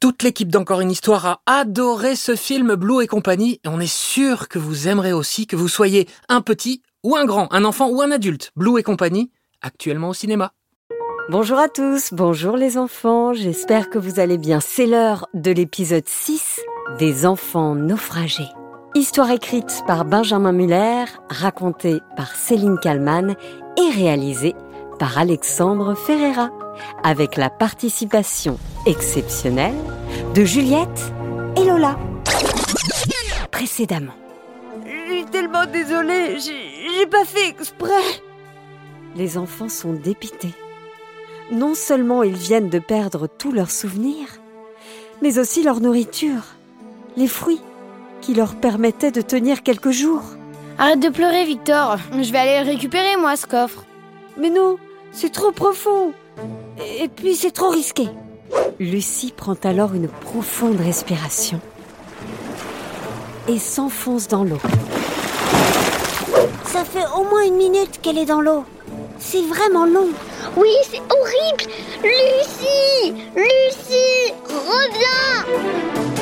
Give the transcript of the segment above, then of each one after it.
Toute l'équipe d'Encore une histoire a adoré ce film Blue et compagnie et on est sûr que vous aimerez aussi que vous soyez un petit ou un grand, un enfant ou un adulte. Blue et compagnie, actuellement au cinéma. Bonjour à tous, bonjour les enfants, j'espère que vous allez bien. C'est l'heure de l'épisode 6 des enfants naufragés. Histoire écrite par Benjamin Muller, racontée par Céline Kallmann et réalisée par Alexandre Ferreira avec la participation exceptionnelle de Juliette et Lola. Précédemment. Je suis tellement désolée, j'ai pas fait exprès. Les enfants sont dépités. Non seulement ils viennent de perdre tous leurs souvenirs, mais aussi leur nourriture, les fruits qui leur permettaient de tenir quelques jours. Arrête de pleurer, Victor. Je vais aller le récupérer, moi, ce coffre. Mais non, c'est trop profond. Et puis c'est trop risqué. Lucie prend alors une profonde respiration et s'enfonce dans l'eau. Ça fait au moins une minute qu'elle est dans l'eau. C'est vraiment long. Oui, c'est horrible. Lucie Lucie Reviens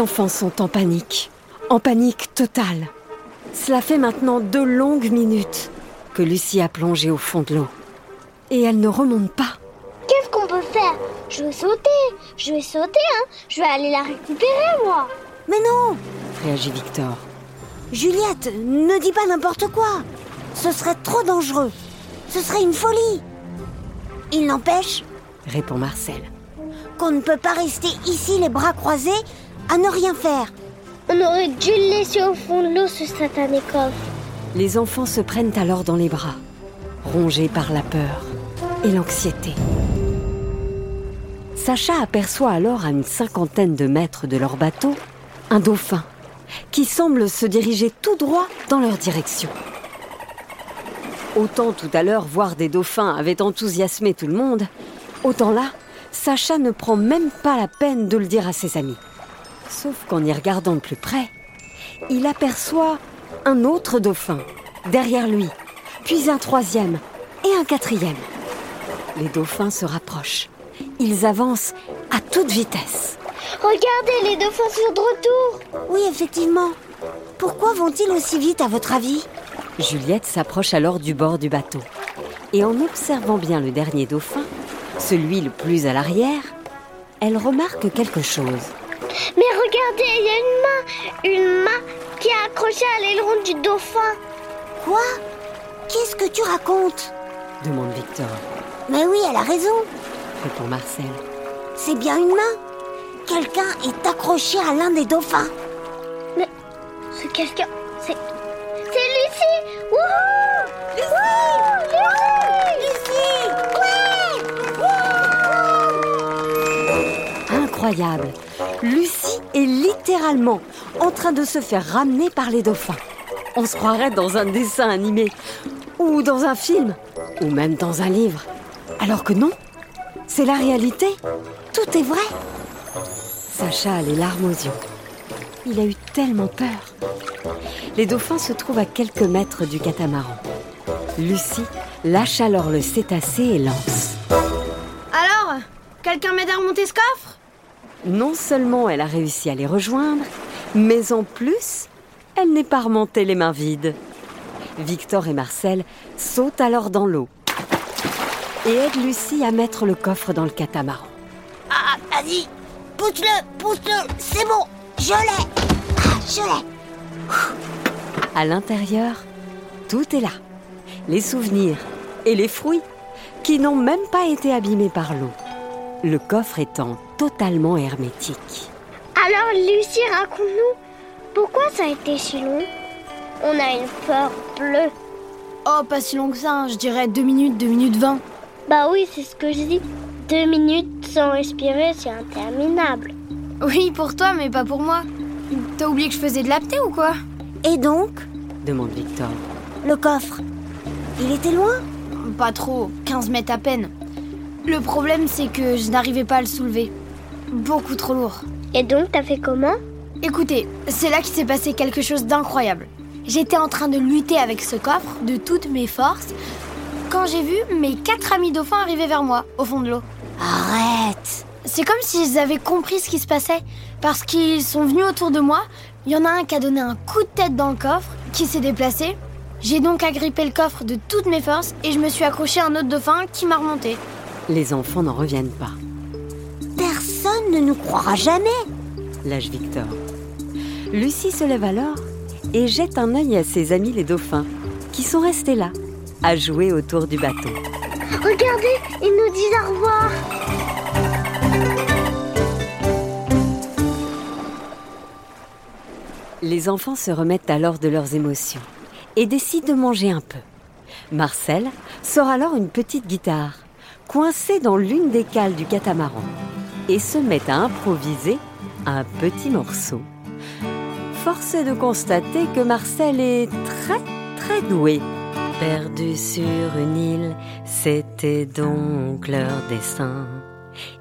Les enfants sont en panique, en panique totale. Cela fait maintenant deux longues minutes que Lucie a plongé au fond de l'eau. Et elle ne remonte pas. Qu'est-ce qu'on peut faire? Je vais sauter, je vais sauter, hein Je vais aller la récupérer, moi Mais non réagit Victor. Juliette, ne dis pas n'importe quoi Ce serait trop dangereux Ce serait une folie Il n'empêche, répond Marcel, qu'on ne peut pas rester ici les bras croisés à ne rien faire. On aurait dû le laisser au fond de l'eau, ce satané coffre. Les enfants se prennent alors dans les bras, rongés par la peur et l'anxiété. Sacha aperçoit alors à une cinquantaine de mètres de leur bateau un dauphin qui semble se diriger tout droit dans leur direction. Autant tout à l'heure voir des dauphins avait enthousiasmé tout le monde, autant là, Sacha ne prend même pas la peine de le dire à ses amis. Sauf qu'en y regardant de plus près, il aperçoit un autre dauphin derrière lui, puis un troisième et un quatrième. Les dauphins se rapprochent. Ils avancent à toute vitesse. Regardez, les dauphins sont de retour. Oui, effectivement. Pourquoi vont-ils aussi vite, à votre avis? Juliette s'approche alors du bord du bateau. Et en observant bien le dernier dauphin, celui le plus à l'arrière, elle remarque quelque chose. Mais regardez, il y a une main, une main qui est accrochée à l'aileron du dauphin. Quoi? Qu'est-ce que tu racontes? Demande Victor. Mais oui, elle a raison, répond Marcel. C'est bien une main. Quelqu'un est accroché à l'un des dauphins. Mais ce quelqu'un, c'est. C'est Lucie Wouhou Lucie Lucie Lucie Incroyable Lucie est littéralement en train de se faire ramener par les dauphins. On se croirait dans un dessin animé, ou dans un film, ou même dans un livre. Alors que non, c'est la réalité. Tout est vrai. Sacha a les larmes aux yeux. Il a eu tellement peur. Les dauphins se trouvent à quelques mètres du catamaran. Lucie lâche alors le cétacé et lance. Alors Quelqu'un m'aide à remonter ce coffre? Non seulement elle a réussi à les rejoindre, mais en plus, elle n'est pas remontée les mains vides. Victor et Marcel sautent alors dans l'eau et aident Lucie à mettre le coffre dans le catamaran. Ah, vas-y, pousse-le, pousse-le, c'est bon, je l'ai, ah, je l'ai. À l'intérieur, tout est là. Les souvenirs et les fruits qui n'ont même pas été abîmés par l'eau. Le coffre étant totalement hermétique. Alors, Lucie, raconte-nous, pourquoi ça a été si long? On a une peur bleue. Oh, pas si long que ça, hein. je dirais 2 minutes, 2 minutes 20. Bah oui, c'est ce que je dis. Deux minutes sans respirer, c'est interminable. Oui, pour toi, mais pas pour moi. T'as oublié que je faisais de l'apnée ou quoi? Et donc, demande Victor. le coffre Il était loin? Pas trop, 15 mètres à peine. Le problème, c'est que je n'arrivais pas à le soulever. Beaucoup trop lourd. Et donc, t'as fait comment Écoutez, c'est là qu'il s'est passé quelque chose d'incroyable. J'étais en train de lutter avec ce coffre de toutes mes forces quand j'ai vu mes quatre amis dauphins arriver vers moi au fond de l'eau. Arrête C'est comme s'ils avaient compris ce qui se passait parce qu'ils sont venus autour de moi. Il y en a un qui a donné un coup de tête dans le coffre, qui s'est déplacé. J'ai donc agrippé le coffre de toutes mes forces et je me suis accroché à un autre dauphin qui m'a remonté. Les enfants n'en reviennent pas, Personne ne nous croira jamais lâche Victor. Lucie se lève alors et jette un œil à ses amis les dauphins, qui sont restés là, à jouer autour du bateau. Regardez, ils nous disent au revoir. Les enfants se remettent alors de leurs émotions et décident de manger un peu. Marcel sort alors une petite guitare, coincée dans l'une des cales du catamaran, et se met à improviser un petit morceau. Force est de constater que Marcel est très très doué. Perdu sur une île, c'était donc leur dessin.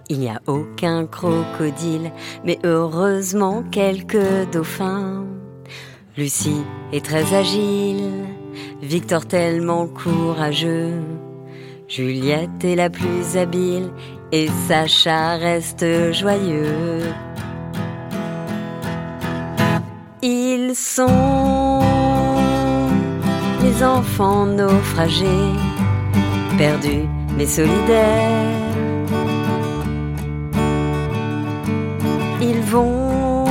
Il n'y a aucun crocodile, mais heureusement quelques dauphins. Lucie est très agile, Victor tellement courageux. Juliette est la plus habile et Sacha reste joyeux. Ils sont les enfants naufragés, perdus mais solidaires. Ils vont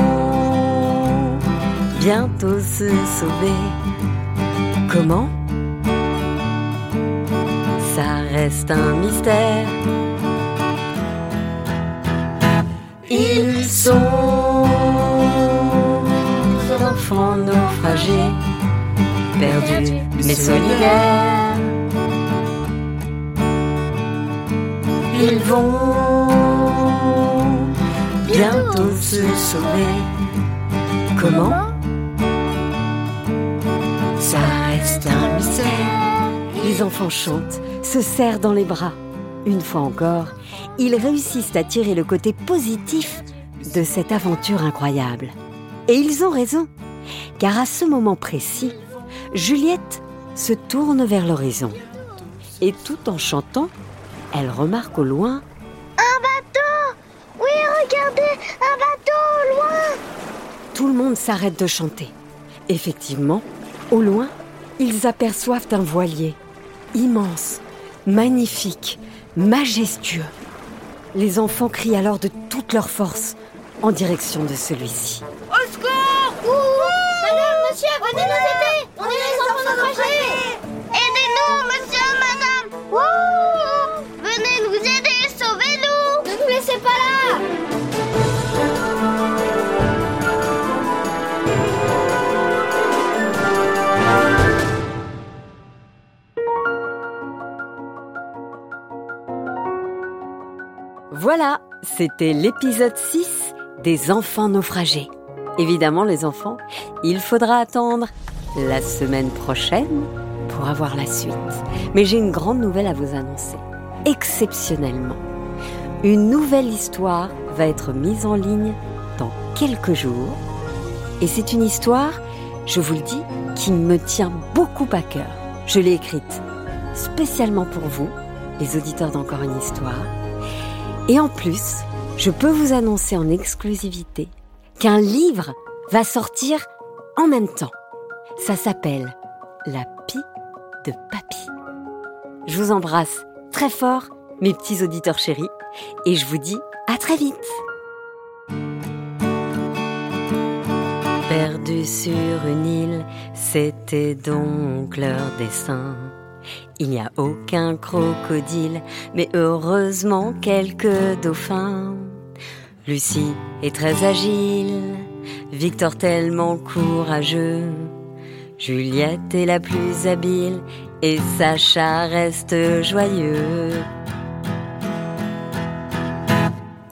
bientôt se sauver. Comment? Reste un mystère. Ils sont enfants naufragés, perdus mais solidaires. Ils vont bientôt se sauver. Comment? Les enfants chantent, se serrent dans les bras. Une fois encore, ils réussissent à tirer le côté positif de cette aventure incroyable. Et ils ont raison, car à ce moment précis, Juliette se tourne vers l'horizon. Et tout en chantant, elle remarque au loin Un bateau Oui, regardez, un bateau au loin Tout le monde s'arrête de chanter. Effectivement, au loin, ils aperçoivent un voilier immense, magnifique, majestueux. Les enfants crient alors de toute leur force en direction de celui-ci. Voilà, c'était l'épisode 6 des enfants naufragés. Évidemment, les enfants, il faudra attendre la semaine prochaine pour avoir la suite. Mais j'ai une grande nouvelle à vous annoncer. Exceptionnellement, une nouvelle histoire va être mise en ligne dans quelques jours. Et c'est une histoire, je vous le dis, qui me tient beaucoup à cœur. Je l'ai écrite spécialement pour vous, les auditeurs d'Encore une histoire. Et en plus, je peux vous annoncer en exclusivité qu'un livre va sortir en même temps. Ça s'appelle La pie de papy. Je vous embrasse très fort, mes petits auditeurs chéris, et je vous dis à très vite. Perdu sur une île, c'était donc leur dessin. Il n'y a aucun crocodile, mais heureusement quelques dauphins. Lucie est très agile, Victor tellement courageux. Juliette est la plus habile et Sacha reste joyeux.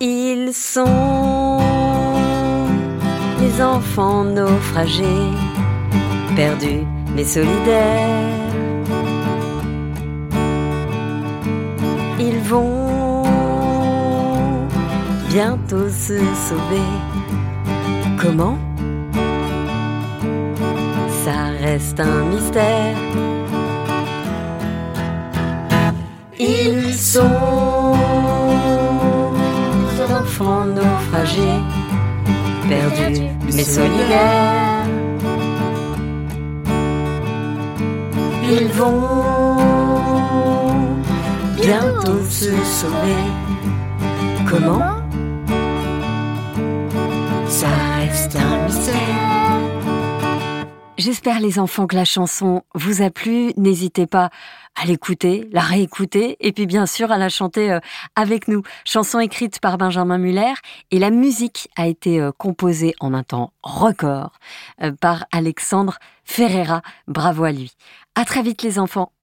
Ils sont les enfants naufragés, perdus mais solidaires. Vont bientôt se sauver. Comment? Ça reste un mystère. Ils sont enfants naufragés, perdus mais solidaires. Ils vont bientôt se sauver. Comment Ça reste un mystère. J'espère les enfants que la chanson vous a plu. N'hésitez pas à l'écouter, la réécouter et puis bien sûr à la chanter euh, avec nous. Chanson écrite par Benjamin Muller et la musique a été euh, composée en un temps record euh, par Alexandre Ferreira. Bravo à lui. À très vite les enfants.